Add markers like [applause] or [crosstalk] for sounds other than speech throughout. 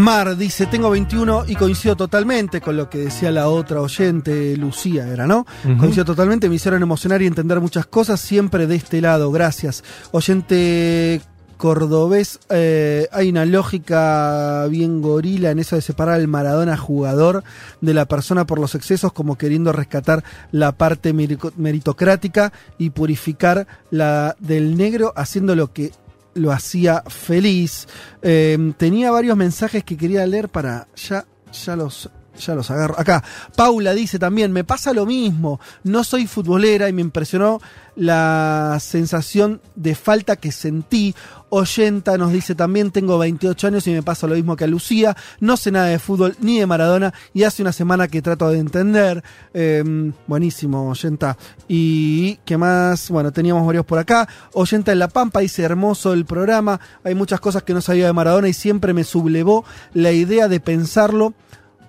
Mar dice, tengo 21 y coincido totalmente con lo que decía la otra oyente, Lucía era, ¿no? Coincido totalmente, me hicieron emocionar y entender muchas cosas, siempre de este lado, gracias. Oyente cordobés, eh, hay una lógica bien gorila en eso de separar al Maradona jugador de la persona por los excesos, como queriendo rescatar la parte meritocrática y purificar la del negro, haciendo lo que lo hacía feliz. Eh, tenía varios mensajes que quería leer para ya, ya los. Ya los agarro. Acá, Paula dice también, me pasa lo mismo, no soy futbolera y me impresionó la sensación de falta que sentí. Oyenta nos dice también, tengo 28 años y me pasa lo mismo que a Lucía, no sé nada de fútbol ni de Maradona y hace una semana que trato de entender. Eh, buenísimo, Oyenta. Y qué más, bueno, teníamos varios por acá. Oyenta en La Pampa dice, hermoso el programa, hay muchas cosas que no sabía de Maradona y siempre me sublevó la idea de pensarlo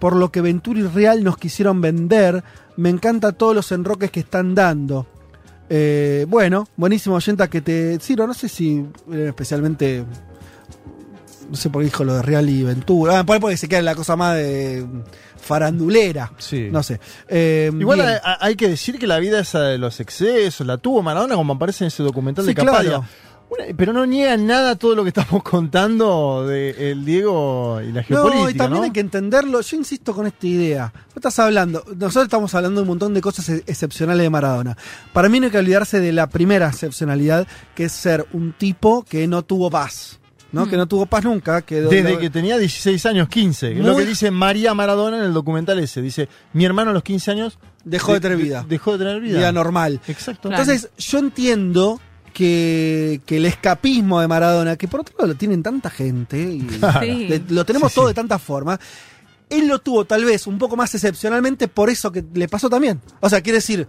por lo que Ventura y Real nos quisieron vender. Me encanta todos los enroques que están dando. Eh, bueno, buenísimo, Oyenta, que te. Ciro, no sé si especialmente. No sé por qué dijo lo de Real y Ventura. Ah, por ahí porque se queda la cosa más de farandulera. Sí. No sé. Eh, Igual hay que decir que la vida esa de los excesos la tuvo Maradona, como aparece en ese documental Sí, de Capadia. claro. Una- pero no niega nada todo lo que estamos contando de el Diego y la geopolítica. No, y también ¿no? hay que entenderlo. Yo insisto con esta idea. Vos estás hablando, nosotros estamos hablando de un montón de cosas excepcionales de Maradona. Para mí no hay que olvidarse de la primera excepcionalidad, que es ser un tipo que no tuvo paz. ¿no? Que no tuvo paz nunca. Que Desde que tenía 16 años, 15. que es lo que dice María Maradona en el documental ese. Dice, mi hermano a los 15 años... Dejó de tener vida. dejó de tener vida. vida normal. Exacto. Claro. Entonces, yo entiendo que, que el escapismo de Maradona, que por otro lado lo tienen tanta gente, y [laughs] Sí. le- lo tenemos Sí, todo sí. de tantas formas, él lo tuvo tal vez un poco más excepcionalmente por eso que le pasó también. O sea, quiere decir,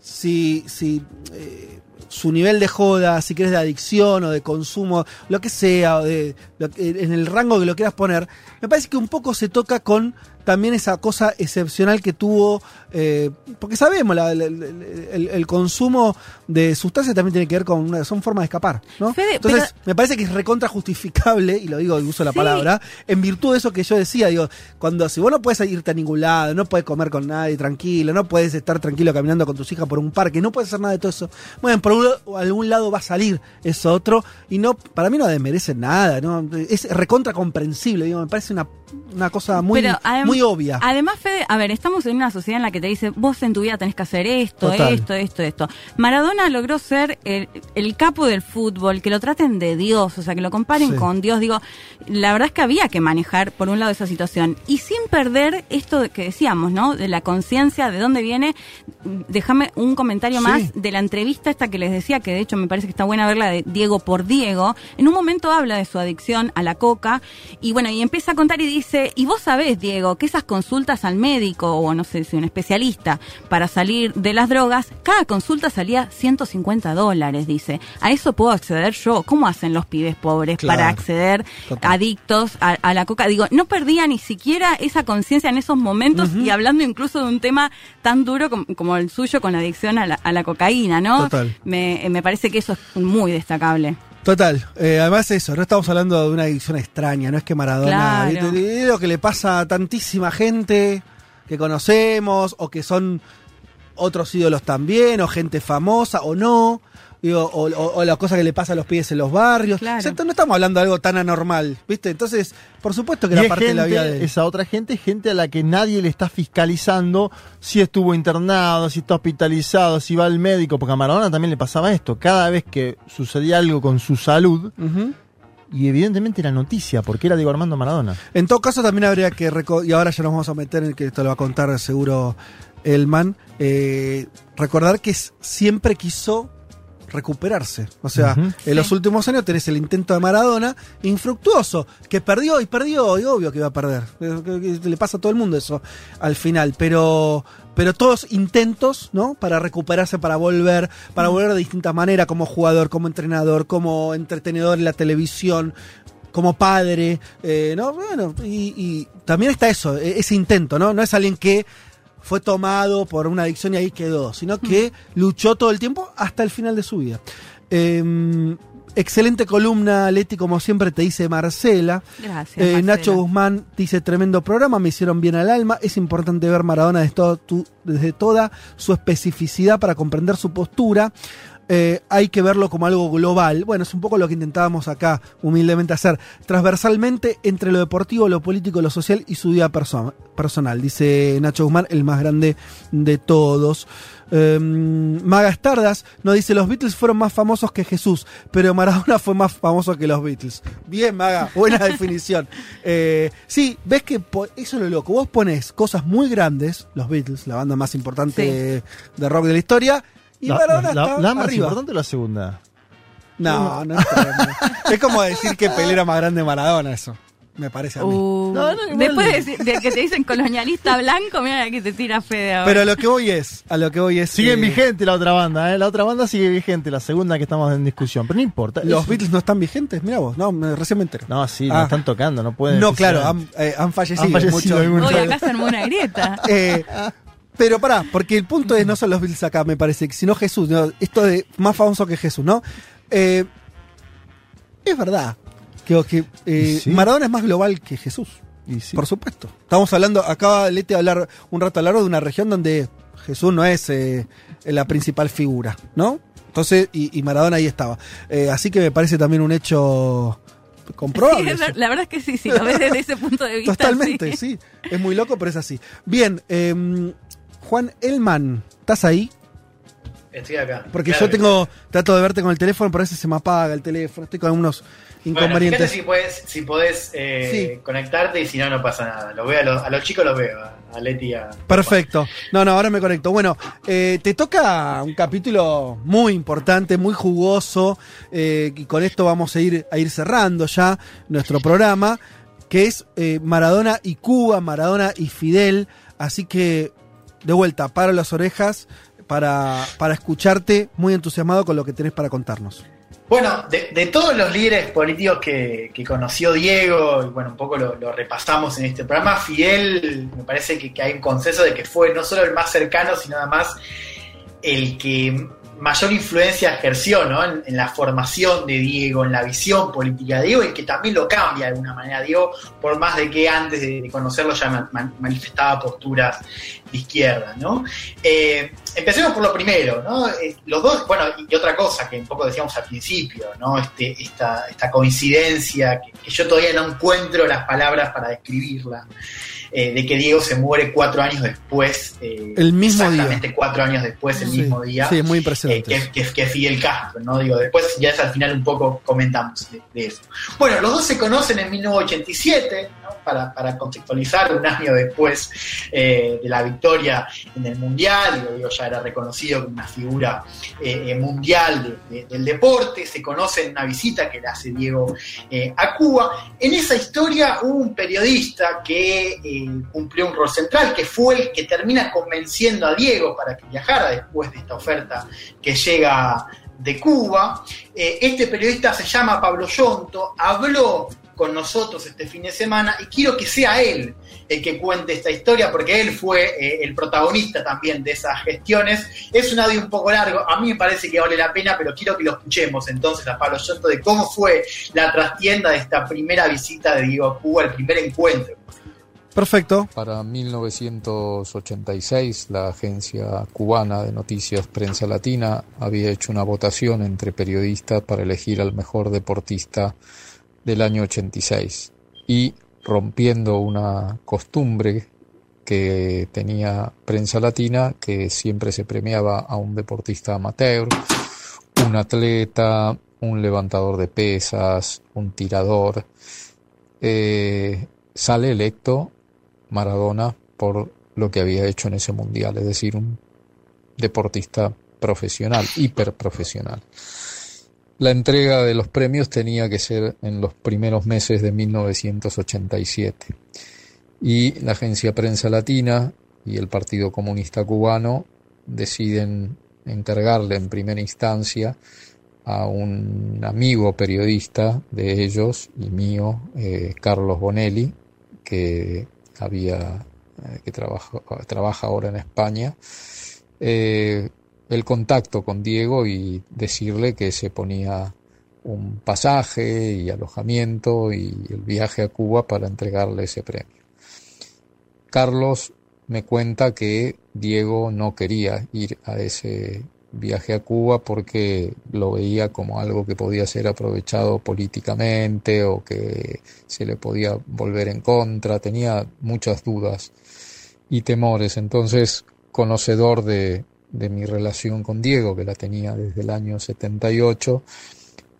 si, si eh, su nivel de joda, si quieres de adicción o de consumo, lo que sea, o de, lo en el rango que lo quieras poner, me parece que un poco se toca con también esa cosa excepcional que tuvo, eh, porque sabemos, la- la- la- el, el consumo de sustancias también tiene que ver con una, son formas de escapar, ¿no? Fede, Entonces, pero- me parece que es recontra justificable, y lo digo uso la Sí. palabra, en virtud de eso que yo decía, digo, cuando si vos no puedes irte a ningún lado, no puedes comer con nadie tranquilo, no puedes estar tranquilo caminando con tus hijas por un parque, no puedes hacer nada de todo eso, bueno, por un- algún lado va a salir eso otro, y no, para mí no desmerece nada, ¿no? Es recontra comprensible, digo, me parece una, una cosa muy, Pero muy obvia. Además, Fede, a ver, estamos en una sociedad en la que te dice, vos en tu vida tenés que hacer esto, Total. esto, esto, esto. Maradona logró ser el, el capo del fútbol, que lo traten de Dios, o sea, que lo comparen Sí. con Dios. Digo, la verdad es que había que manejar, por un lado, esa situación. Y sin perder esto que decíamos, ¿no? De la conciencia, de dónde viene. Déjame un comentario Sí. más de la entrevista esta que les decía, que de hecho me parece que está buena verla de Diego por Diego. En un momento habla de su adicción a la coca y bueno, y empieza a contar y dice, y vos sabés, Diego, que esas consultas al médico o no sé si un especialista para salir de las drogas, cada consulta salía 150 dólares, dice. A eso puedo acceder yo. ¿Cómo hacen los pibes pobres Claro. para acceder Total. adictos a, a la coca? Digo, no perdía ni siquiera esa conciencia en esos momentos y hablando incluso de un tema tan duro como, como el suyo con la adicción a la, a la cocaína, ¿no? Total. Me, me parece que eso es muy destacable. Total, eh, además eso, no estamos hablando de una adicción extraña, no es que Maradona, Claro. es lo que le pasa a tantísima gente que conocemos o que son otros ídolos también, o gente famosa o no, digo, o, o- o la cosa que le pasa a los pies en los barrios. Claro. O sea, no estamos hablando de algo tan anormal, ¿viste? Entonces, por supuesto que Y era es parte de la vida de él. esa otra gente, gente a la que nadie le está fiscalizando si estuvo internado, si está hospitalizado, si va al médico, porque a Maradona también le pasaba esto. Cada vez que sucedía algo con su salud, y evidentemente era noticia, porque era Diego Armando Maradona. En todo caso, también habría que. Y ahora ya nos vamos a meter en que esto lo va a contar seguro Elman. eh, recordar que siempre quiso recuperarse. O sea, en los últimos años tenés el intento de Maradona infructuoso, que perdió y perdió, y obvio que iba a perder. Le pasa a todo el mundo eso al final, pero pero todos intentos, ¿no? Para recuperarse, para volver, para volver de distintas maneras, como jugador, como entrenador, como entretenedor en la televisión, como padre, eh, ¿no? Bueno, y, y también está eso, e- ese intento, ¿no? No es alguien que fue tomado por una adicción y ahí quedó, sino que luchó todo el tiempo hasta el final de su vida. Eh, excelente columna, Leti, como siempre te dice Marcela. Gracias. Eh, Marcela. Nacho Guzmán dice, tremendo programa, me hicieron bien al alma. Es importante ver Maradona desde, todo tu- desde toda su especificidad para comprender su postura. Eh, hay que verlo como algo global. Bueno, es un poco lo que intentábamos acá humildemente hacer. Transversalmente entre lo deportivo, lo político, lo social y su vida perso- personal. Dice Nacho Guzmán, el más grande de todos. Eh, Maga Stardas nos dice, los Beatles fueron más famosos que Jesús, pero Maradona fue más famoso que los Beatles. Bien, Maga, buena [laughs] definición. Eh, sí, ves que eso es lo loco. Vos pones cosas muy grandes, los Beatles, la banda más importante Sí. de rock de la historia, y La, Maradona la- está la más arriba. importante o la segunda? No, no está- [laughs] Es como decir que Pelé era más grande de Maradona, eso. Me parece a mí. Uh, No, no, igual- después de, decir- de que te dicen colonialista blanco, mira que te tira Fede ahora. Pero a lo que voy es, a lo que voy es. Sigue eh, vigente la otra banda, ¿eh? La otra banda sigue vigente, la segunda que estamos en discusión. Pero no importa. Los es- Beatles no están vigentes, mira vos, no, me- recién me entero. No, sí, Ah. no están tocando, no pueden. No, claro, han, eh, han fallecido. Han fallecido muchos. algunos. Hoy acá se armó una grieta. [laughs] Eh, pero pará, porque el punto es no son los Beatles acá, me parece, sino Jesús. ¿no? Esto de más famoso que Jesús, ¿no? Eh, es verdad que, que, eh, Sí. Maradona es más global que Jesús, Y sí. por supuesto. Estamos hablando, acaba Lete de hablar un rato a largo de una región donde Jesús no es eh, la principal figura, ¿no? Entonces, y, y Maradona ahí estaba. Eh, así que me parece también un hecho comprobable. Sí, la verdad es que sí, sí, lo ves desde ese punto de vista. Totalmente, sí. sí. Es muy loco, pero es así. Bien, eh, Juan Elman, ¿estás ahí? Estoy acá. Porque Claro yo tengo, trato de verte con el teléfono, pero a veces se me apaga el teléfono, estoy con algunos. Bueno, inconvenientes. fíjate si podés, si podés eh, Sí. conectarte y si no, no pasa nada. Los veo a, los, a los chicos los veo, a, Leti a... Perfecto. No, no, ahora me conecto. Bueno, eh, te toca un capítulo muy importante, muy jugoso, eh, y con esto vamos a ir, a ir cerrando ya nuestro programa, que es eh, Maradona y Cuba, Maradona y Fidel. Así que, de vuelta, paro las orejas para, para escucharte muy entusiasmado con lo que tenés para contarnos. Bueno, de, de todos los líderes políticos que, que conoció Diego, y bueno, un poco lo, repasamos en este programa, Fidel, me parece que, que hay un consenso de que fue no solo el más cercano, sino además el que mayor influencia ejerció en, la formación de Diego, en la visión política de Diego, y que también lo cambia de alguna manera. Diego, por más de que antes de, conocerlo ya ma- ma- manifestaba posturas de izquierda. Eh, empecemos por lo primero, ¿no? Eh, los dos, bueno, y otra cosa que un poco decíamos al principio, ¿no? Este, esta, esta coincidencia que yo todavía no encuentro las palabras para describirla, eh, de que Diego se muere cuatro años después. eh, El mismo día. Exactamente cuatro años después, el Sí, mismo día. Sí, es muy eh, impresionante. que, que, que Fidel Castro, ¿no? Digo, después ya es al final un poco comentamos de, de eso. Bueno, los dos se conocen en 1987, para, para contextualizar, un año después eh, de la victoria en el Mundial, Diego ya era reconocido como una figura eh, mundial de- de- del deporte, se conoce en una visita que le hace Diego eh, a Cuba. En esa historia hubo un periodista que eh, cumplió un rol central, que fue el que termina convenciendo a Diego para que viajara después de esta oferta que llega de Cuba. Eh, este periodista se llama Pablo Yonto, habló con nosotros este fin de semana y quiero que sea él el que cuente esta historia porque él fue eh, el protagonista también de esas gestiones. Es un audio un poco largo, a mí me parece que vale la pena, pero quiero que lo escuchemos entonces a Pablo Yonto de cómo fue la trastienda de esta primera visita de Diego a Cuba, el primer encuentro. Perfecto. Para 1986, la agencia cubana de noticias Prensa Latina había hecho una votación entre periodistas para elegir al mejor deportista del año 86 y rompiendo una costumbre que tenía Prensa Latina, que siempre se premiaba a un deportista amateur, un atleta, un levantador de pesas, un tirador, eh, sale electo Maradona por lo que había hecho en ese mundial, es decir, un deportista profesional, hiperprofesional. La entrega de los premios tenía que ser en los primeros meses de 1987 y la agencia Prensa Latina y el Partido Comunista Cubano deciden encargarle en primera instancia a un amigo periodista de ellos y mío, eh, Carlos Bonelli, que había eh, que trabaja, trabaja ahora en España, eh, el contacto con Diego y decirle que se ponía un pasaje y alojamiento y el viaje a Cuba para entregarle ese premio. Carlos me cuenta que Diego no quería ir a ese viaje a Cuba porque lo veía como algo que podía ser aprovechado políticamente o que se le podía volver en contra, tenía muchas dudas y temores. Entonces, conocedor de, de mi relación con Diego, que la tenía desde el año 78,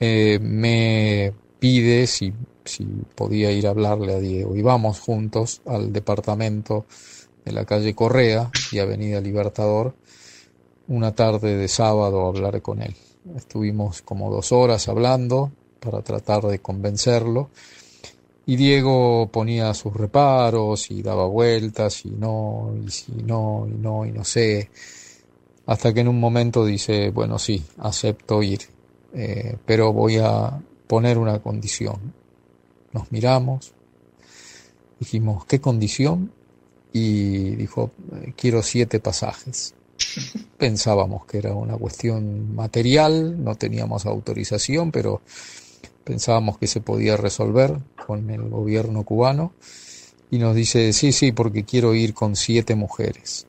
eh, me pide si, si podía ir a hablarle a Diego. Y vamos juntos al departamento de la calle Correa y Avenida Libertador una tarde de sábado a hablar con él. Estuvimos como dos horas hablando para tratar de convencerlo y Diego ponía sus reparos y daba vueltas y no, y si no, y no, y no sé, hasta que en un momento dice, bueno, sí, acepto ir, eh, pero voy a poner una condición. Nos miramos, dijimos, ¿qué condición? Y dijo, quiero siete pasajes. [laughs] Pensábamos que era una cuestión material, no teníamos autorización, pero pensábamos que se podía resolver con el gobierno cubano. Y nos dice, sí, sí, porque quiero ir con siete mujeres.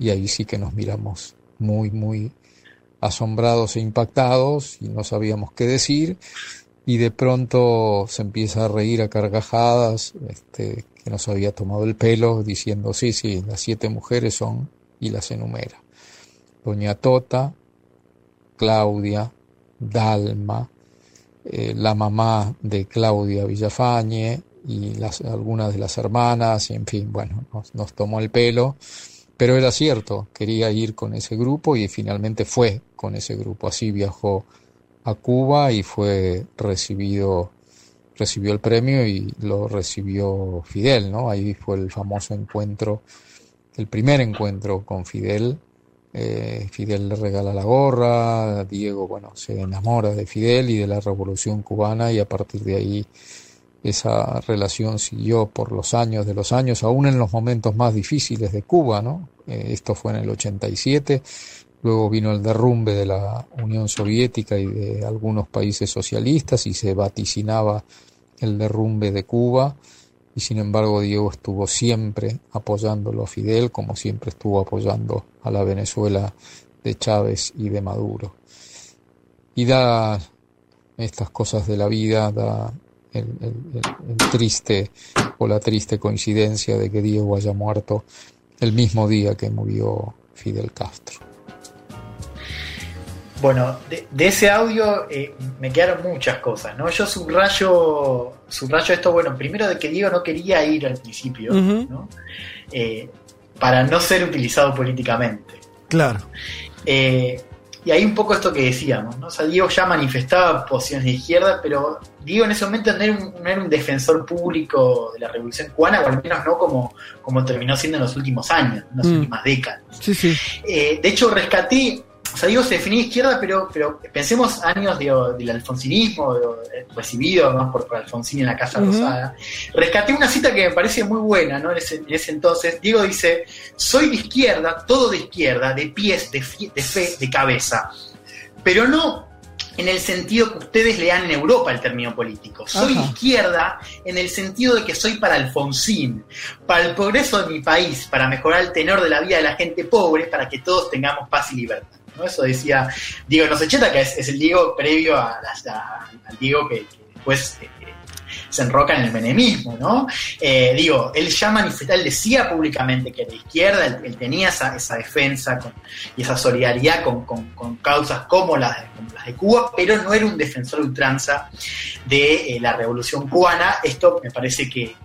Y ahí sí que nos miramos muy, muy asombrados e impactados y no sabíamos qué decir. Y de pronto se empieza a reír a carcajadas, este, que nos había tomado el pelo, diciendo, sí, sí, las siete mujeres son y las enumera. Doña Tota, Claudia, Dalma, eh, la mamá de Claudia Villafañe y las, algunas de las hermanas, y en fin, bueno, nos, nos tomó el pelo, pero era cierto, quería ir con ese grupo y finalmente fue con ese grupo. Así viajó a Cuba y fue recibido recibió el premio y lo recibió Fidel, ¿no? Ahí fue el famoso encuentro el primer encuentro con Fidel. Eh, Fidel le regala la gorra, Diego, bueno, se enamora de Fidel y de la revolución cubana y a partir de ahí esa relación siguió por los años de los años, aún en los momentos más difíciles de Cuba, ¿no? Eh, esto fue en el 87, luego vino el derrumbe de la Unión Soviética y de algunos países socialistas y se vaticinaba el derrumbe de Cuba y sin embargo Diego estuvo siempre apoyándolo a Fidel como siempre estuvo apoyando a la Venezuela de Chávez y de Maduro. Y da estas cosas de la vida, da el, triste o la triste coincidencia de que Diego haya muerto el mismo día que murió Fidel Castro. Bueno, de, ese audio eh, me quedaron muchas cosas, ¿no? Yo subrayo, subrayo esto, bueno, primero de que Diego no quería ir al principio, ¿no? Eh, para no ser utilizado políticamente. Claro. Eh, y ahí un poco esto que decíamos, ¿no? O sea, Diego ya manifestaba posiciones de izquierda, pero Diego en ese momento no era un, defensor público de la revolución cubana, o al menos no como, como terminó siendo en los últimos años, en las mm. últimas décadas. Sí, sí. de hecho, rescaté o sea, digo, se definía izquierda, pero, pero pensemos años del alfonsinismo, recibido más por, Alfonsín en la Casa Rosada. Rescaté una cita que me parece muy buena, ¿no? En ese, entonces, Diego dice, soy de izquierda, todo de izquierda, de pies, de, de fe, de cabeza, pero no en el sentido que ustedes le dan en Europa el término político. Soy de izquierda en el sentido de que soy para Alfonsín, para el progreso de mi país, para mejorar el tenor de la vida de la gente pobre, para que todos tengamos paz y libertad. Eso decía Diego Nosecheta, que es, el Diego previo a, al Diego que, después eh, se enroca en el menemismo, ¿no? Eh, digo, él ya manifestaba, él decía públicamente que de izquierda, él, tenía esa, defensa y esa solidaridad con, causas como las, las de Cuba, pero no era un defensor ultranza de eh, la revolución cubana. Esto me parece que,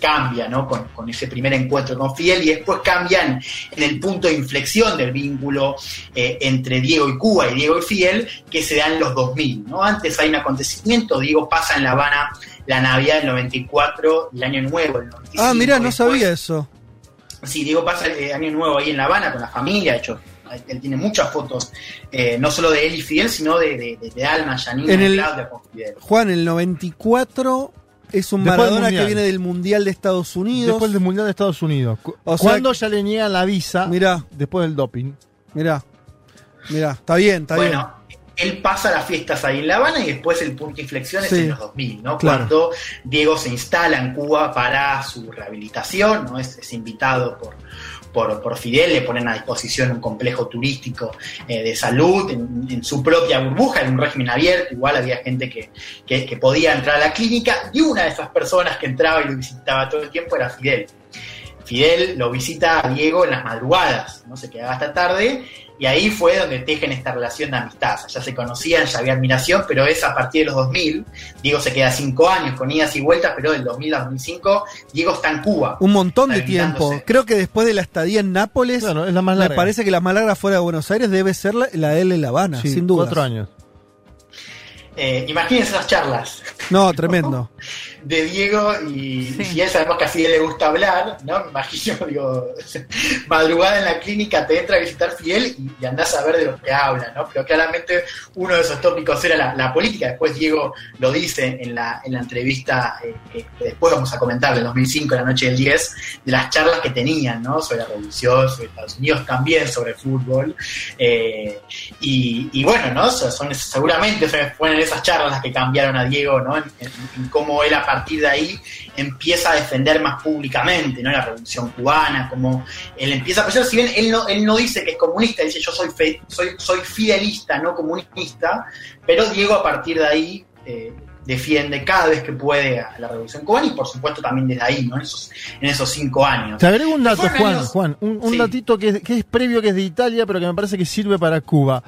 cambia ¿no? con, con ese primer encuentro con Fidel y después cambian en el punto de inflexión del vínculo eh, entre Diego y Cuba y Diego y Fidel, que se da en los 2000. ¿no? Antes hay un acontecimiento, Diego pasa en La Habana la Navidad del 94 y el Año Nuevo del 95. Ah, mirá, no Después- sabía eso. Sí, Diego pasa el eh, año nuevo ahí en La Habana con la familia, de hecho, él tiene muchas fotos, eh, no solo de él y Fidel, sino de, de, de, de Alma, Janina En y el- Claudia con Fidel. Juan, el 94 es un Después Maradona que viene del Mundial de Estados Unidos. Después del Mundial de Estados Unidos. O sea que- ya le niegan la visa Mirá, después del doping. mirá, mirá, está bien, está bien. Él pasa las fiestas ahí en La Habana y después el punto de inflexión es Sí. en los 2000, ¿no? Claro. Cuando Diego se instala en Cuba para su rehabilitación, ¿no? Es, es invitado por, por, por Fidel, le ponen a disposición un complejo turístico eh, de salud en, en su propia burbuja, en un régimen abierto, igual había gente que, que, que podía entrar a la clínica y una de esas personas que entraba y lo visitaba todo el tiempo era Fidel. Fidel lo visita a Diego en las madrugadas, no se quedaba hasta tarde, y ahí fue donde tejen esta relación de amistad. Ya se conocían, ya había admiración, pero es a partir de los 2000. Diego se queda cinco años con idas y vueltas, pero del 2000 al 2005 Diego está en Cuba. Un montón de tiempo. Creo que después de la estadía en Nápoles, Claro, es la más me parece que la más larga fuera de Buenos Aires debe ser la, la de él en La Habana, Sí, sin duda. Cuatro años. Eh, imagínense esas charlas No, tremendo. de Diego y Sí. si él sabemos que a Fidel le gusta hablar, ¿no? Me imagino, [laughs] digo, madrugada en la clínica te entra a visitar Fidel y, y andás a ver de lo que habla, ¿no? Pero claramente uno de esos tópicos era la, la política. Después Diego lo dice en la, en la entrevista eh, que que después vamos a comentar, del 2005, la noche del 10, de las charlas que tenían, ¿no? Sobre la revolución, sobre Estados Unidos, también sobre fútbol. Eh, y, y bueno, ¿no? Son, son- seguramente fueron esas charlas las que cambiaron a Diego, ¿no? En, en- en cómo él a partir de ahí empieza a defender más públicamente, ¿no? La revolución cubana, como él empieza a pensar, si bien él no, él no dice que es comunista, dice yo soy, fe- soy, soy fidelista, no comunista, pero Diego a partir de ahí eh, defiende cada vez que puede a la revolución cubana y por supuesto también desde ahí, ¿no? En esos, en esos cinco años. Te agrego un dato, Juan, años- Juan, un, un Sí. datito que es, que es previo, que es de Italia, pero que me parece que sirve para Cuba.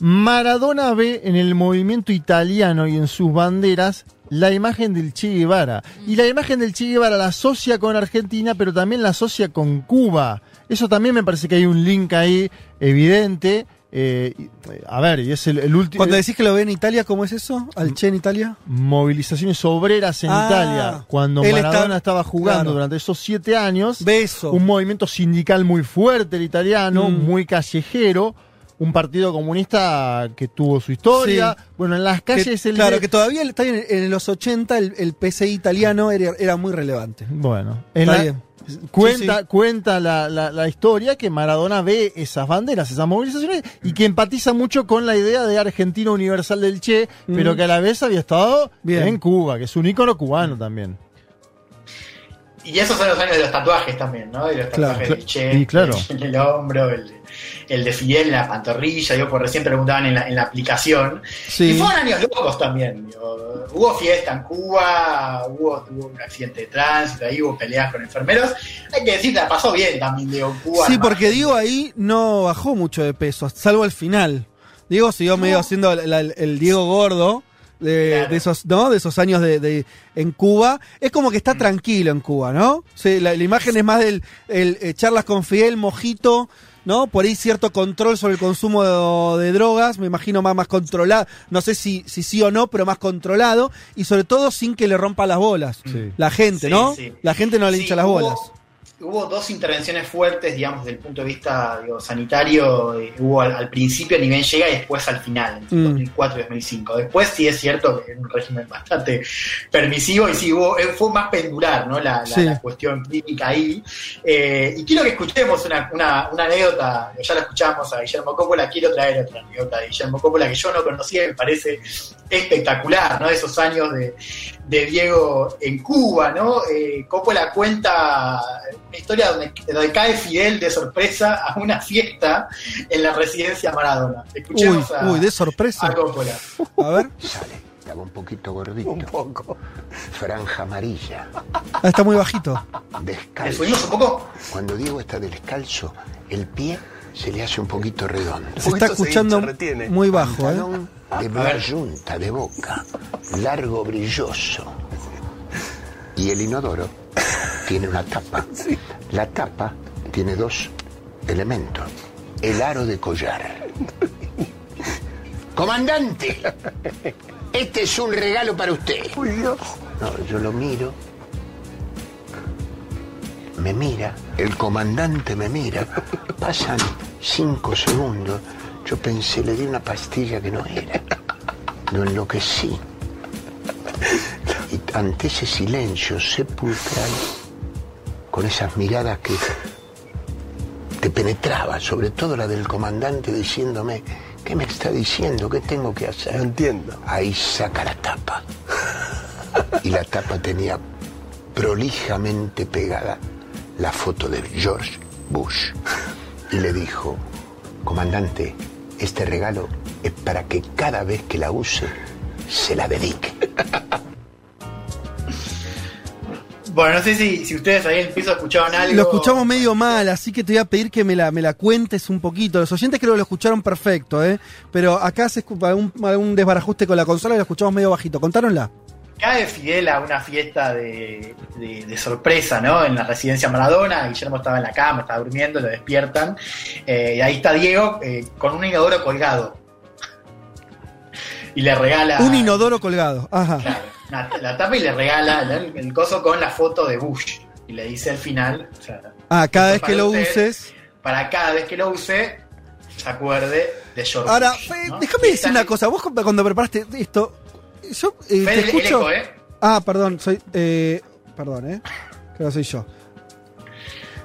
Maradona ve en el movimiento italiano y en sus banderas la imagen del Che Guevara. Y la imagen del Che Guevara la asocia con Argentina, pero también la asocia con Cuba. Eso también me parece que hay un link ahí evidente. eh, eh, a ver, y es el, el último. Cuando decís que lo ve en Italia, ¿cómo es eso? ¿Al Che en Italia? movilizaciones obreras en Ah, Italia, cuando Maradona está- estaba jugando claro. durante esos siete años, Beso. un movimiento sindical muy fuerte el italiano, Mm. muy callejero, un partido comunista que tuvo su historia. Sí. Bueno, en las calles Que- el claro, de- que todavía está bien, en los 80 el, el PCI italiano era, era muy relevante. Bueno, en Está la- bien. cuenta, Sí, sí. cuenta la, la- la historia que Maradona ve esas banderas, esas movilizaciones, y que empatiza mucho con la idea de Argentina Universal del Che, Mm. pero que a la vez había estado Bien. en Cuba, que es un ícono cubano también. Y esos son los años de los tatuajes también, ¿no? De los Claro. tatuajes de Che, Y claro. en el hombro, el, de- el de Fidel en la pantorrilla, digo, por recién preguntaban en la, en la aplicación. Sí. Y fueron años locos también, digo. Hubo fiesta en Cuba, hubo, hubo un accidente de tránsito, ahí hubo peleas con enfermeros. Hay que decir, la pasó bien también, digo, Cuba. Sí, porque. Diego ahí no bajó mucho de peso, salvo al final. Diego siguió medio haciendo la- el Diego gordo de, Claro. de esos, ¿no? De esos años de, de- en Cuba. Es como que está tranquilo en Cuba, ¿no? Sí, la, la imagen es más del el, eh, charlas con Fidel, mojito, ¿no? Por ahí cierto control sobre el consumo de, de drogas, me imagino más, más controlado, no sé si, si sí o no, pero más controlado, y sobre todo sin que le rompa las bolas. Sí. La gente, ¿no? sí. La gente no le Sí, hincha las hubo- bolas. Hubo dos intervenciones fuertes, digamos, desde el punto de vista digo, sanitario. eh, hubo al, al principio, ni bien llega, y después al final, entre Mm. 2004 y 2005. Después sí es cierto que era un régimen bastante permisivo y sí hubo, eh, fue más pendular, ¿no? La, la- Sí. la cuestión clínica ahí. Eh, y quiero que escuchemos una, una, una anécdota, ya la escuchamos a Guillermo Coppola, quiero traer otra anécdota de Guillermo Coppola que yo no conocía y me parece espectacular, ¿no? Esos años de, de Diego en Cuba, ¿no? Eh, Coppola cuenta una historia donde, donde cae Fidel de sorpresa a una fiesta en la residencia Maradona. Uy, Escuchemos a, uy, de sorpresa. a Coppola. A ver. Sale, estaba un poquito gordito. Un poco. Franja amarilla, Ah, está muy bajito. ¿Le descalzo. subimos un poco? Cuando Diego está descalzo, el pie se le hace un poquito redondo. Se está escuchando muy bajo, ¿eh? De Junta, de boca, largo, brilloso. Y el inodoro tiene una tapa. [laughs] La tapa tiene dos elementos. El aro de collar. Comandante, este es un regalo para usted. No, yo lo miro. Me mira, el comandante me mira. Pasan cinco segundos. Yo pensé, le di una pastilla que no era. Lo enloquecí. Y ante ese silencio sepulcral, con esas miradas que te penetraba, sobre todo la del comandante diciéndome, ¿qué me está diciendo? ¿Qué tengo que hacer? No entiendo. Ahí saca la tapa. Y la tapa tenía prolijamente pegada la foto de George Bush. Y le dijo, comandante, este regalo es para que cada vez que la use, se la dedique. [laughs] Bueno, no sé si, si ustedes ahí en el piso escuchaban algo. Lo escuchamos medio mal, así que te voy a pedir que me la, me la cuentes un poquito. Los oyentes creo que lo escucharon perfecto, ¿eh? Pero acá se escucha algún, algún desbarajuste con la consola y lo escuchamos medio bajito. Contáronla. Cae Fidel a una fiesta de, de- de sorpresa, ¿no? En la residencia Maradona. Guillermo estaba en la cama, estaba durmiendo, lo despiertan. eh, y ahí está Diego eh, con un inodoro colgado. Y le regala. Un inodoro colgado. Ajá. Claro, una- la tapa y le regala el, el coso con la foto de Bush. Y le dice al final, o sea, Ah, cada vez que lo usted. uses. para cada vez que lo use, se acuerde de George Ahora, Bush, ¿no? déjame decir una cosa. Vos cuando preparaste esto, yo eh, te el escucho. eco, ¿eh? Ah, perdón, soy. Eh, perdón, ¿eh? Creo que soy yo.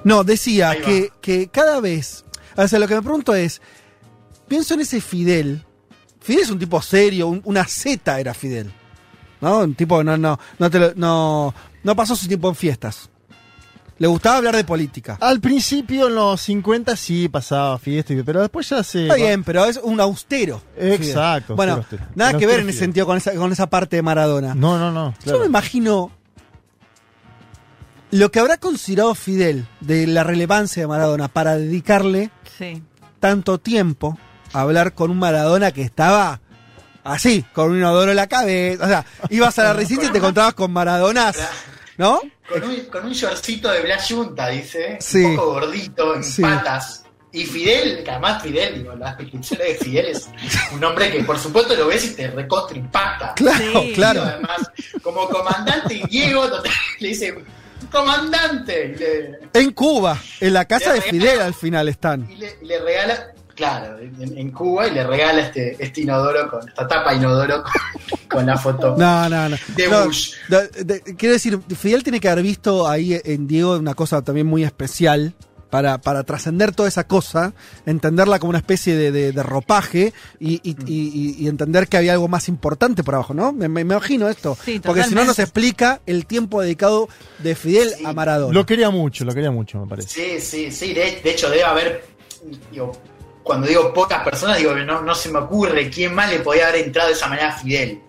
No, decía que, que cada vez. O sea, lo que me pregunto es. Pienso en ese Fidel. Fidel es un tipo serio, un- una Z era Fidel. ¿No? Un tipo que no, no, no, te lo- no, no pasó su tiempo en fiestas. Le gustaba hablar de política. Al principio, en los 50, sí pasaba fiesta, y- pero después ya se. Está bien, pero es un austero. Fidel. Exacto, Bueno, austero, austero. nada que ver en ese sentido con esa, con esa parte de Maradona. No, no, no. Yo me imagino lo que habrá considerado Fidel de la relevancia de Maradona para dedicarle Sí. tanto tiempo a hablar con un Maradona que estaba así, con un inodoro en la cabeza. O sea, ibas a la residencia y te encontrabas con Maradonas, [laughs] ¿no? Con un, con un shortcito de Blas Junta, dice. Sí. Un poco gordito, en Sí. patas. Y Fidel, que además Fidel, digo, la descripción de Fidel es un hombre que por supuesto lo ves y te recontra impacta. Claro, Sí. claro. Además, como comandante y Diego total, le dice, comandante, le, En Cuba, en la casa de Fidel al final están. y le- y le regala, claro, en, en Cuba, y le regala este, este inodoro, con esta tapa inodoro con, con la foto. No, no, no. De No, Bush. de- de- quiero decir, Fidel tiene que haber visto ahí en Diego una cosa también muy especial. Para, para trascender toda esa cosa, entenderla como una especie de, de- de ropaje y, y- y- y entender que había algo más importante por abajo, ¿no? Me, me- me imagino esto. Sí, Porque si no nos explica el tiempo dedicado de Fidel Sí. a Maradona. Lo quería mucho, lo quería mucho, me parece. Sí, sí, sí. De, de hecho, debe haber. digo, cuando digo pocas personas, digo que no, no se me ocurre quién más le podía haber entrado de esa manera a Fidel.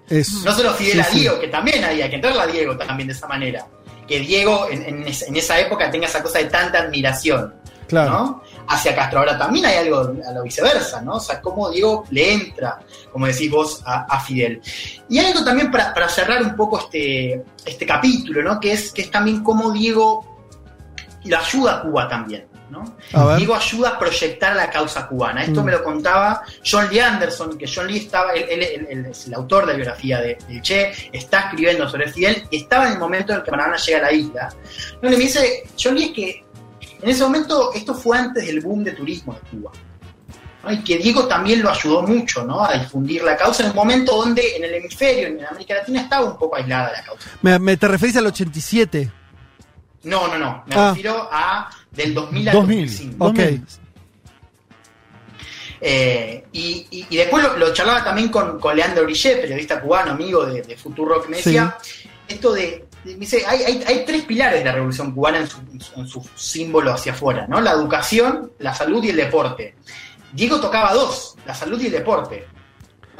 No solo Fidel Sí, a sí. Diego, que también había que entrarle a Diego también de esa manera. Que Diego en, en es- en esa época tenga esa cosa de tanta admiración. claro. ¿no? Hacia Castro. Ahora también hay algo a lo viceversa, ¿no? O sea, cómo Diego le entra, como decís vos, a, a Fidel. Y hay algo también para, para cerrar un poco este, este capítulo, ¿no? Que es, que es también cómo Diego lo ayuda a Cuba también, ¿no? Diego ayuda a proyectar la causa cubana. Esto Mm. me lo contaba John Lee Anderson, que John Lee estaba, él, él- él- él es el autor de la biografía de, de Che, está escribiendo sobre Fidel, y estaba en el momento en el que Maradona llega a la isla. No, le dice, John Lee es que en ese momento esto fue antes del boom de turismo de Cuba. ¿no? Y que Diego también lo ayudó mucho ¿no? a difundir la causa en un momento donde en el hemisferio, en América Latina, estaba un poco aislada la causa. Me, me- te referís al 87. No, no, no. Me Ah. refiero a del 2000 al 2000. 2005. Ok. 2000. Eh, y, y- y después lo, lo charlaba también con, con Leandro Brillet, periodista cubano, amigo de, de Futuro, que me decía esto de. dice, hay, hay- hay tres pilares de la revolución cubana en su, en su- en su símbolo hacia afuera, ¿no? La educación, la salud y el deporte. Diego tocaba dos, la salud y el deporte.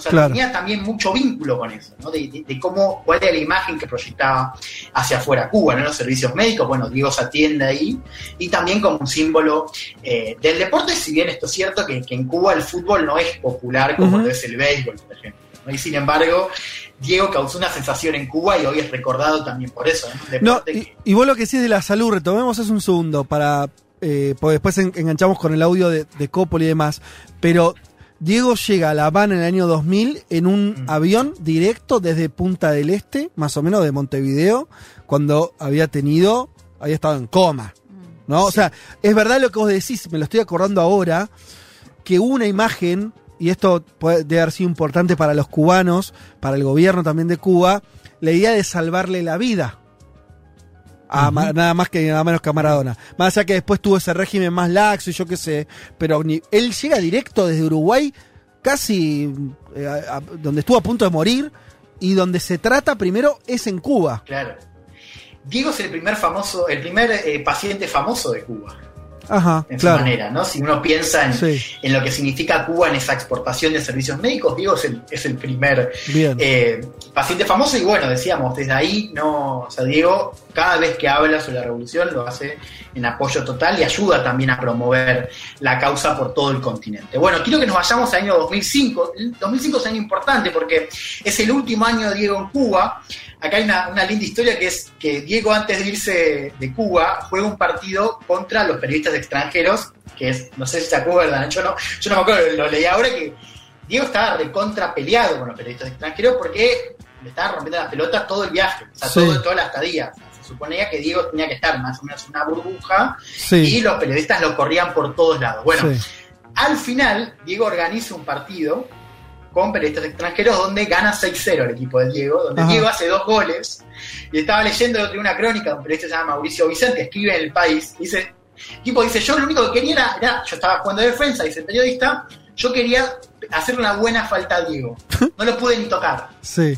O sea, Claro. tenía también mucho vínculo con eso, ¿no? De, de- de cómo, cuál era la imagen que proyectaba hacia afuera Cuba, ¿no? Los servicios médicos, bueno, Diego se atiende ahí, y también como un símbolo eh, del deporte, si bien esto es cierto que, que en Cuba el fútbol no es popular como lo es el béisbol, por ejemplo. ¿no? Y sin embargo, Diego causó una sensación en Cuba y hoy es recordado también por eso. ¿no? Y, que- y vos lo que decís de la salud, retomemos eso un segundo para. Eh, porque después en- enganchamos con el audio de, de Coppola y demás. Pero Diego llega a La Habana en el año 2000 en un avión directo desde Punta del Este, más o menos de Montevideo, cuando había tenido. había estado en coma. ¿No? O sea, es verdad lo que vos decís, me lo estoy acordando ahora, que hubo una imagen, y esto puede debe haber sido importante para los cubanos, para el gobierno también de Cuba, la idea de salvarle la vida. A nada más que nada menos que a Maradona. Más allá que después tuvo ese régimen más laxo y yo qué sé. Pero ni- él llega directo desde Uruguay, casi eh, a- a- donde estuvo a punto de morir, y donde se trata primero es en Cuba. Claro. Diego es el primer famoso, el primer eh, paciente famoso de Cuba, Ajá, en claro. su manera, ¿no? Si uno piensa en, Sí, en lo que significa Cuba en esa exportación de servicios médicos, Diego es el, es el primer eh, paciente famoso y bueno, decíamos, desde ahí no, o sea, Diego cada vez que habla sobre la revolución lo hace en apoyo total y ayuda también a promover la causa por todo el continente. Bueno, quiero que nos vayamos al año 2005. El 2005 es un año importante porque es el último año de Diego en Cuba. Acá hay una, una linda historia que es que Diego antes de irse de Cuba juega un partido contra los periodistas extranjeros, que es, no sé si se acuerdan, yo no, yo no me acuerdo, lo leí ahora que Diego estaba recontra peleado con los periodistas extranjeros porque le estaban rompiendo las pelotas todo el viaje, o sea, Sí. todo, toda la estadía. O sea, se suponía que Diego tenía que estar más o menos en una burbuja y los periodistas lo corrían por todos lados. Bueno, sí. al final, Diego organiza un partido con periodistas extranjeros donde gana 6-0 el equipo de Diego, donde Ajá. Diego hace dos goles. Y estaba leyendo día una crónica de un periodista que se llama Mauricio Vicente, escribe en El País, dice, tipo dice, yo lo único que quería era, era- yo estaba jugando de defensa, dice el periodista, yo quería hacer una buena falta a Diego. [laughs] No lo pude ni tocar. Sí,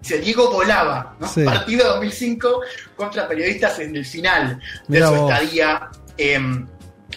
Dice, Diego volaba, ¿no? Sí. Partido 2005 contra periodistas en el final de su vos. estadía em,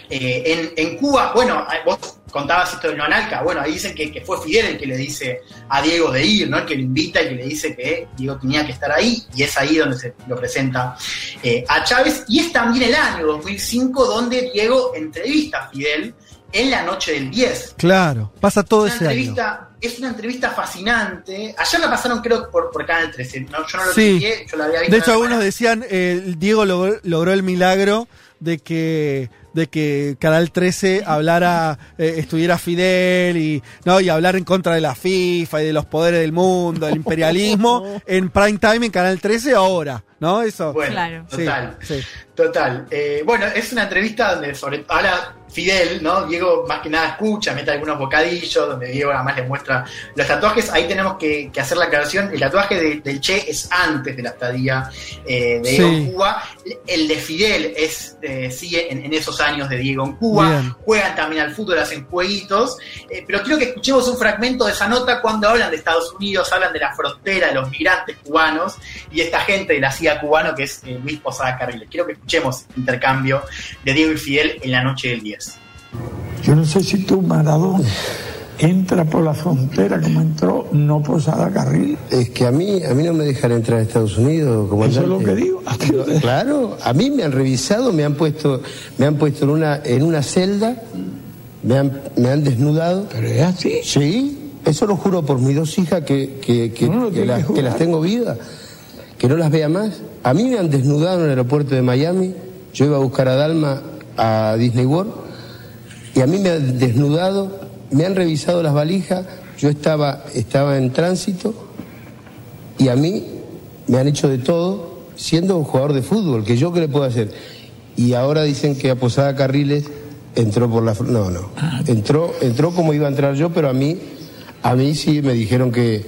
eh, en, en Cuba. Bueno, vos contabas esto de Nonalca, bueno, ahí dicen que, que fue Fidel el que le dice a Diego de ir, ¿no? El que lo invita y que le dice que Diego tenía que estar ahí, y es ahí donde se lo presenta eh, a Chávez. Y es también el año 2005 donde Diego entrevista a Fidel en la noche del 10 claro. Pasa todo ese año. es una entrevista fascinante. Ayer la pasaron creo por, por Canal 13. No, yo no lo Sí. chequeé, yo la había visto. De hecho, algunos decían, eh, Diego logró, logró el milagro de que de que Canal 13 hablara, eh, estuviera Fidel y no y hablar en contra de la FIFA y de los poderes del mundo, del imperialismo [laughs] en prime time en Canal 13 ahora, ¿no? Eso. Bueno, Claro. Sí, total. sí. Total. Eh, bueno, es una entrevista donde sobre habla Fidel, ¿no? Diego más que nada escucha, mete algunos bocadillos, donde Diego además le muestra los tatuajes. Ahí tenemos que, que hacer la aclaración. El tatuaje de- del Che es antes de la estadía eh, de Diego Sí. en Cuba. El de Fidel es eh, sigue en, en esos años de Diego en Cuba. Bien. Juegan también al fútbol, hacen jueguitos. Eh, pero quiero que escuchemos un fragmento de esa nota cuando hablan de Estados Unidos, hablan de la frontera, de los migrantes cubanos y esta gente de la CIA cubano que es Luis Posada Carriles. Quiero que escuchemos el intercambio de Diego y Fidel en la noche del 10. Yo no sé si tú, Maradona, entra por la frontera como entró, no Posada Carril. Es que a mí, a mí no me dejan entrar a Estados Unidos, comandante. Eso es lo que digo. [laughs] Claro, a mí me han revisado, me han puesto, me han puesto en una, en una celda, me han, me han desnudado. Pero es así. Sí, eso lo juro por mis dos hijas que, que, que- No, no que tiene las, que las tengo vivas, que no las vea más. A mí me han desnudado en el aeropuerto de Miami, yo iba a buscar a Dalma a Disney World, y a mí me han desnudado, me han revisado las valijas, yo estaba, estaba en tránsito, y a mí me han hecho de todo siendo un jugador de fútbol, que yo qué le puedo hacer. Y ahora dicen que a Posada Carriles entró por la no, no. Entró, entró como iba a entrar yo, pero a mí, a mí sí me dijeron que,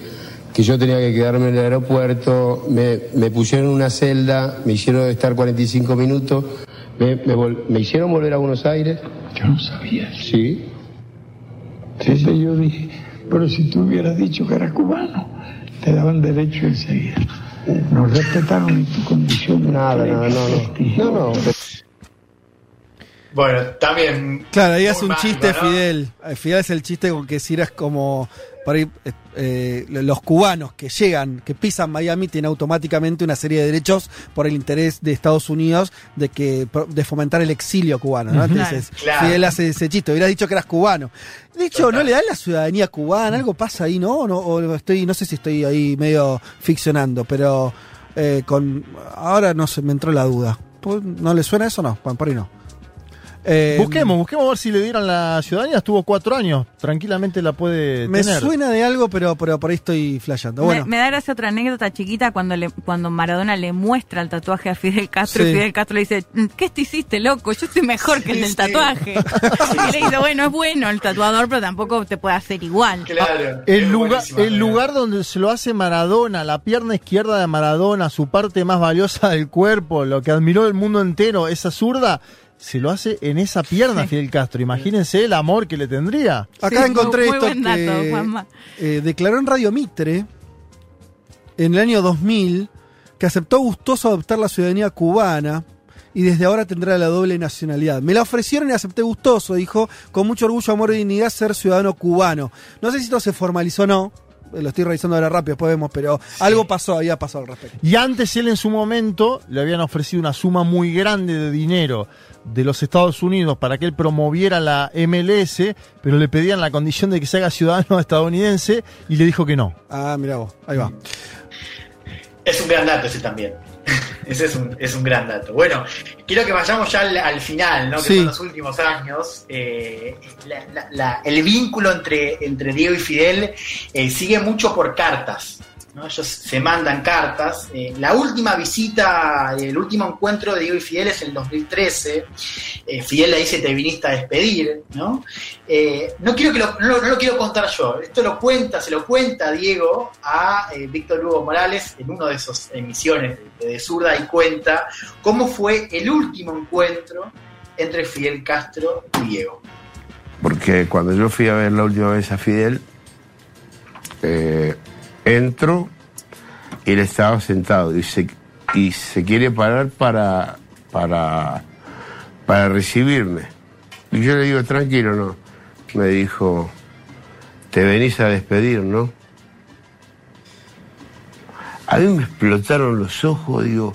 que yo tenía que quedarme en el aeropuerto, me, me pusieron en una celda, me hicieron estar 45 minutos, me, me vol- me hicieron volver a Buenos Aires, Yo no sabía eso. sí, Entonces yo dije, pero si tú hubieras dicho que era cubano, te daban derecho enseguida. No respetaron ni tu condición. nada, nada, no, no, no, no, Bueno, también. Claro, ahí hace un chiste ¿no? Fidel. Fidel es el chiste con que si eras como por ahí eh, eh, los cubanos que llegan, que pisan Miami, tienen automáticamente una serie de derechos por el interés de Estados Unidos de que de fomentar el exilio cubano. ¿no? Entonces, Claro. Fidel hace ese chiste, hubiera dicho que eras cubano. De hecho, Total. ¿no le dan la ciudadanía cubana? Algo pasa ahí, ¿no? No, o estoy, no sé si estoy ahí medio ficcionando, pero eh, con ahora no se me entró la duda. ¿No le suena eso? No, por ahí no. Eh, Busquemos, busquemos a ver si le dieron la ciudadanía. Estuvo cuatro años. Tranquilamente la puede Me tener. suena de algo, pero, pero por ahí estoy flasheando. Bueno, Me, me da gracia otra anécdota chiquita cuando le, cuando Maradona le muestra el tatuaje a Fidel Castro Sí. y Fidel Castro le dice, "Mm, ¿qué te hiciste, loco? Yo soy mejor que el Sí, del sí. tatuaje. [laughs] y le dice, bueno, es bueno el tatuador, pero tampoco te puede hacer igual. Claro. El Es lugar, el lugar donde se lo hace Maradona, la pierna izquierda de Maradona, su parte más valiosa del cuerpo, lo que admiró el mundo entero, esa zurda, se lo hace en esa pierna Sí. Fidel Castro. Imagínense el amor que le tendría. acá Sí, encontré muy- muy esto buen dato, que eh, declaró en Radio Mitre en el año 2000 que aceptó gustoso adoptar la ciudadanía cubana y desde ahora tendrá la doble nacionalidad. Me la ofrecieron y acepté gustoso, dijo, con mucho orgullo, amor y dignidad ser ciudadano cubano. No sé si esto se formalizó o no, lo estoy revisando ahora rápido, después vemos, pero algo pasó, había pasado al respecto. Y antes él en su momento le habían ofrecido una suma muy grande de dinero de los Estados Unidos para que él promoviera la MLS, pero le pedían la condición de que se haga ciudadano [laughs] estadounidense y le dijo que no. Ah, mira vos, ahí va. Es un gran dato ese también. [laughs] ese es un, es un gran dato. Bueno, quiero que vayamos ya al, al final, ¿no? Que son los últimos años. Eh, la- la- la- el vínculo entre, entre Diego y Fidel eh, sigue mucho por cartas. Ellos se mandan cartas. Eh, la última visita, el último encuentro de Diego y Fidel es el 2013. Eh, Fidel le dice, te viniste a despedir, ¿no? Eh, no, quiero que lo, no, no lo quiero contar yo. Esto lo cuenta, se lo cuenta Diego a Víctor Hugo Morales en una de esas emisiones de, de Zurda y cuenta cómo fue el último encuentro entre Fidel Castro y Diego. Porque cuando yo fui a ver la última vez a Fidel, entro y él estaba sentado y se, y se quiere parar para, para, para recibirme. Y yo le digo, tranquilo, no. Me dijo, te venís a despedir, ¿no? A mí me explotaron los ojos, digo,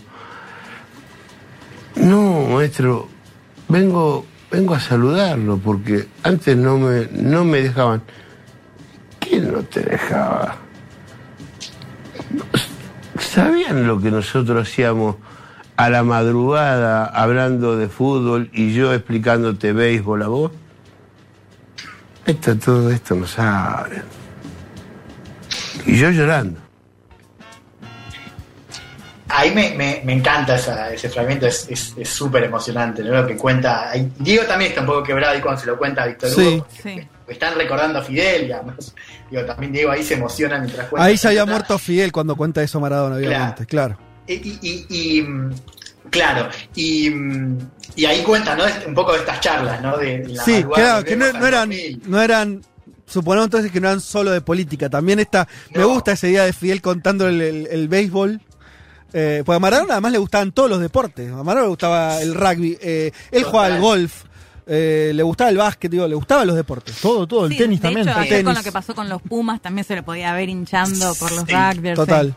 no, maestro, vengo, vengo a saludarlo porque antes no me, no me dejaban. ¿Quién no te dejaba? ¿Sabían lo que nosotros hacíamos a la madrugada hablando de fútbol y yo explicándote béisbol a vos? Esto, todo esto no saben. Y yo llorando. Ahí me, me- me encanta esa- ese fragmento, es es- es súper emocionante, ¿no? Lo que cuenta. Diego también está un poco quebrado y cuando se lo cuenta a Víctor Sí. Hugo, Sí. Están recordando a Fidel y además, digo, también Diego ahí se emociona mientras cuenta. Ahí ya había muerto Fidel cuando cuenta eso Maradona, obviamente, claro. Y, y- y- y, claro, y, y ahí cuenta, ¿no? Un poco de estas charlas, ¿no? De, de la Sí, claro, que no, eran, 2000. no eran, suponemos entonces que no eran solo de política, también está, me gusta esa idea de Fidel contando el, el- el béisbol. Eh, porque a Maradona además le gustaban todos los deportes. A Maradona le gustaba el rugby, eh, él jugaba al golf, eh, le gustaba el básquet, digo, le gustaban los deportes. Todo, todo, el Sí, tenis de también. hecho, El ayer con tenis. lo que pasó con los Pumas también se le podía ver hinchando por los Sí, rugbyers. Total.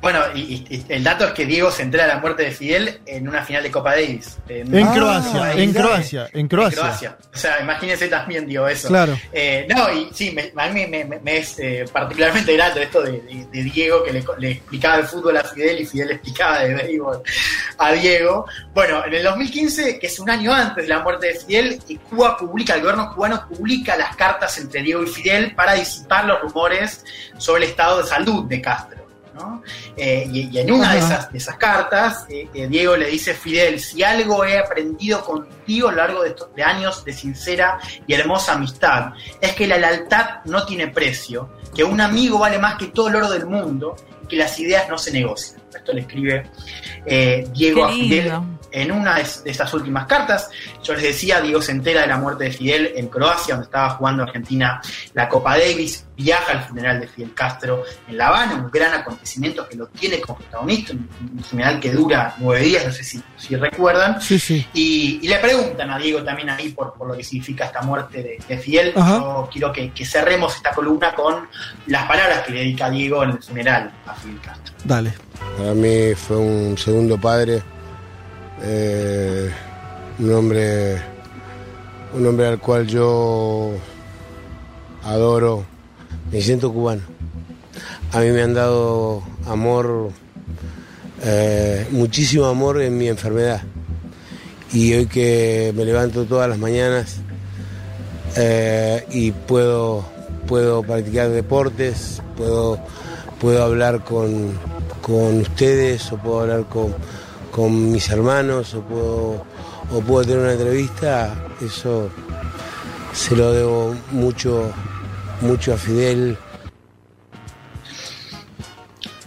Bueno, y, y- el dato es que Diego se entera de la muerte de Fidel en una final de Copa Davis. En Ah, Croacia, en mirá. Croacia, en Croacia. O sea, imagínense también, digo, eso. Claro. Eh, no, y sí, me- a mí me, me- me es eh, particularmente grato esto de, de- de Diego, que le, le explicaba el fútbol a Fidel y Fidel le explicaba de béisbol a Diego. Bueno, en el 2015, que es un año antes de la muerte de Fidel, Cuba publica, el gobierno cubano publica las cartas entre Diego y Fidel para disipar los rumores sobre el estado de salud de Castro. ¿No? Eh, y, y en una de esas, de esas cartas, eh, eh, Diego le dice Fidel, si algo he aprendido contigo a lo largo de estos de años de sincera y hermosa amistad, es que la lealtad no tiene precio, que un amigo vale más que todo el oro del mundo que las ideas no se negocian. Esto le escribe Diego a Fidel. En una de estas últimas cartas, yo les decía, Diego se entera de la muerte de Fidel en Croacia, donde estaba jugando Argentina la Copa Davis, viaja al funeral de Fidel Castro en La Habana, un gran acontecimiento que lo tiene como protagonista, un, un funeral que dura nueve días, no sé si, si recuerdan, Sí, sí. y, y le preguntan a Diego también ahí por, por lo que significa esta muerte de, de Fidel. Ajá. Yo quiero que, que cerremos esta columna con las palabras que le dedica Diego en el funeral a Fidel Castro. Dale. Para mí fue un segundo padre, eh, un hombre, un hombre al cual yo adoro, me siento cubano. A mí me han dado amor, eh, muchísimo amor en mi enfermedad. Y hoy que me levanto todas las mañanas eh, y puedo, puedo practicar deportes, puedo, puedo hablar con, con ustedes o puedo hablar con, con mis hermanos o puedo, o puedo tener una entrevista, eso se lo debo mucho, mucho a Fidel.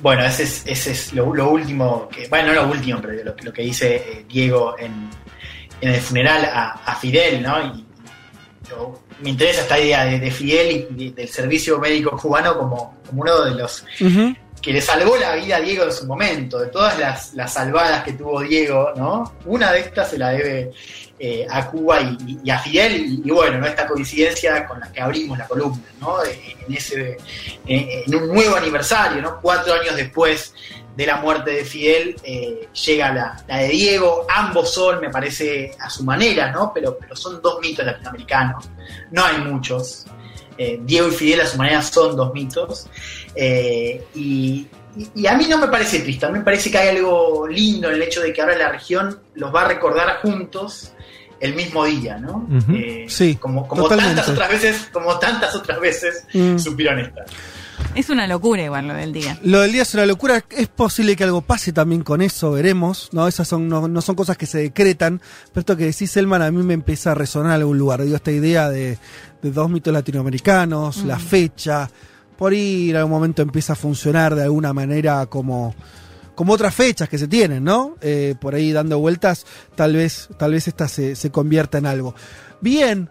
Bueno, ese es, ese es lo, lo último, que, bueno, no lo último, pero lo, lo que dice eh, Diego en, en el funeral a, a Fidel, ¿no? Y, yo- me interesa esta idea de, de Fidel y de- del servicio médico cubano como, como uno de los. Que le salvó la vida a Diego en su momento. De todas las, las salvadas que tuvo Diego, ¿no? Una de estas se la debe eh, a Cuba y, a Fidel. Y, bueno, ¿no? esta coincidencia con la que abrimos la columna, ¿no? Eh, En, ese, eh, en un nuevo aniversario, ¿no? Cuatro años después de la muerte de Fidel, llega la, la de Diego. Ambos son, me parece, a su manera, ¿no? Pero, pero son dos mitos latinoamericanos. No hay muchos. Eh, Diego y Fidel a su manera son dos mitos. Eh, y, a mí no me parece triste, a mí me parece que hay algo lindo en el hecho de que ahora la región los va a recordar juntos el mismo día, ¿no? Eh, Sí, como, tantas otras veces, como tantas otras veces Mm. supieron estar. Es una locura igual lo del día. Lo del día es una locura. Es posible que algo pase también con eso, veremos. No, esas son, no, no son cosas que se decretan. Pero esto que decís, Selman, a mí me empieza a resonar en algún lugar. Digo, esta idea de, de dos mitos latinoamericanos, la fecha. Por ahí en algún momento empieza a funcionar de alguna manera como, como otras fechas que se tienen, ¿no? Eh, por ahí dando vueltas, tal vez, tal vez esta se, se convierta en algo. Bien,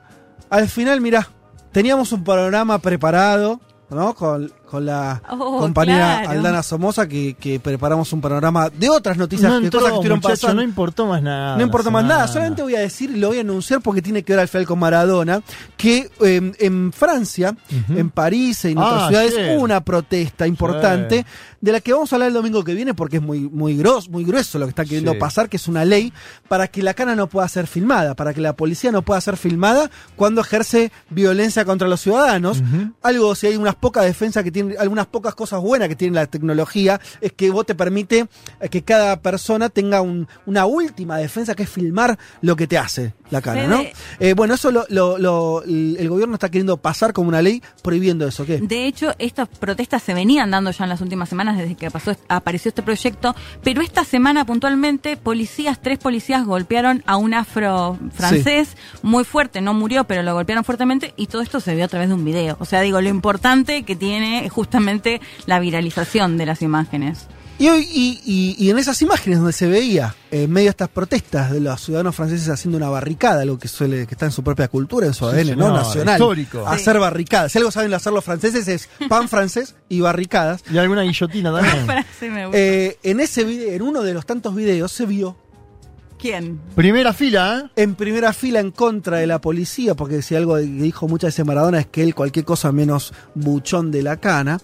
al final, mirá, teníamos un programa preparado, ¿no? Con, con la Oh, compañera claro. Aldana Somoza, que, que preparamos un panorama de otras noticias, No de entró, cosas que estuvieron muchacho, pasando. no importó más nada. No importa la más nada, solamente voy a decir, y lo voy a anunciar porque tiene que ver al final con Maradona, que eh, en Francia, en París en otras Ah, ciudades ayer. hubo una protesta importante Sí. de la que vamos a hablar el domingo que viene porque es muy, muy, gros, muy grueso lo que está queriendo Sí. pasar, que es una ley para que la cana no pueda ser filmada, para que la policía no pueda ser filmada cuando ejerce violencia contra los ciudadanos. Algo, si hay unas pocas defensas que algunas pocas cosas buenas que tiene la tecnología, es que vos te permite eh, que cada persona tenga un- una última defensa que es filmar lo que te hace la cara, ¿no? Eh, bueno, eso lo, lo- lo- el gobierno está queriendo pasar como una ley prohibiendo eso, ¿qué? De hecho, estas protestas se venían dando ya en las últimas semanas desde que pasó, apareció este proyecto, pero esta semana puntualmente policías, tres policías golpearon a un afro francés muy fuerte, no murió, pero lo golpearon fuertemente y todo esto se vio a través de un video. O sea, digo, lo importante que tiene justamente la viralización de las imágenes. Y, hoy- y, y- y en esas imágenes donde se veía eh, en medio de estas protestas de los ciudadanos franceses haciendo una barricada, algo que suele que está en su propia cultura, en su Sí, ADN, Nacional. histórico. Hacer barricadas. Si algo saben hacer los franceses es pan francés y barricadas. Y alguna guillotina también. [laughs] Frase me gusta. Eh, en ese video, en uno de los tantos videos, se vio ¿Quién? Primera fila, ¿eh? en primera fila en contra de la policía, porque si algo que dijo muchas veces Maradona es que él cualquier cosa menos buchón de la cana,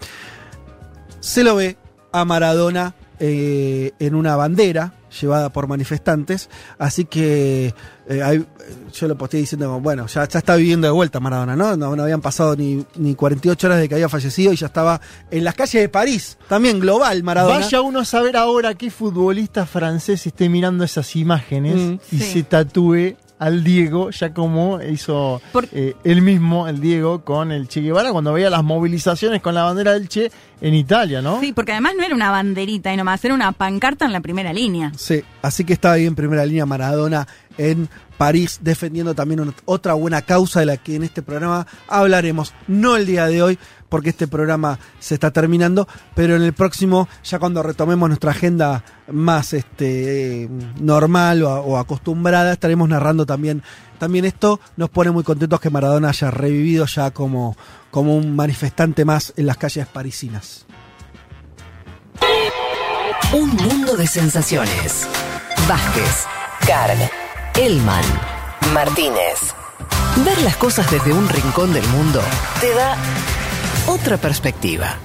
se lo ve a Maradona eh, en una bandera llevada por manifestantes, así que eh, yo lo posteé diciendo, como, bueno, ya, ya está viviendo de vuelta Maradona, ¿no? ¿no? no habían pasado ni, ni 48 horas de que había fallecido y ya estaba en las calles de París, también global Maradona. Vaya uno a saber ahora qué futbolista francés esté mirando esas imágenes Mm. y Sí. se tatúe al Diego, ya como hizo Por- eh, él mismo, el Diego, con el Che Guevara, cuando veía las movilizaciones con la bandera del Che en Italia, ¿no? Sí, porque además no era una banderita y nomás, era una pancarta en la primera línea. Sí, así que estaba ahí en primera línea Maradona en París defendiendo también otra buena causa de la que en este programa hablaremos. No el día de hoy, porque este programa se está terminando, pero en el próximo, ya cuando retomemos nuestra agenda más este, normal o, acostumbrada, estaremos narrando también, también esto. Nos pone muy contentos que Maradona haya revivido ya como, como un manifestante más en las calles parisinas. Un mundo de sensaciones. Vázquez, Carg, Elman, Martínez. Ver las cosas desde un rincón del mundo te da otra perspectiva.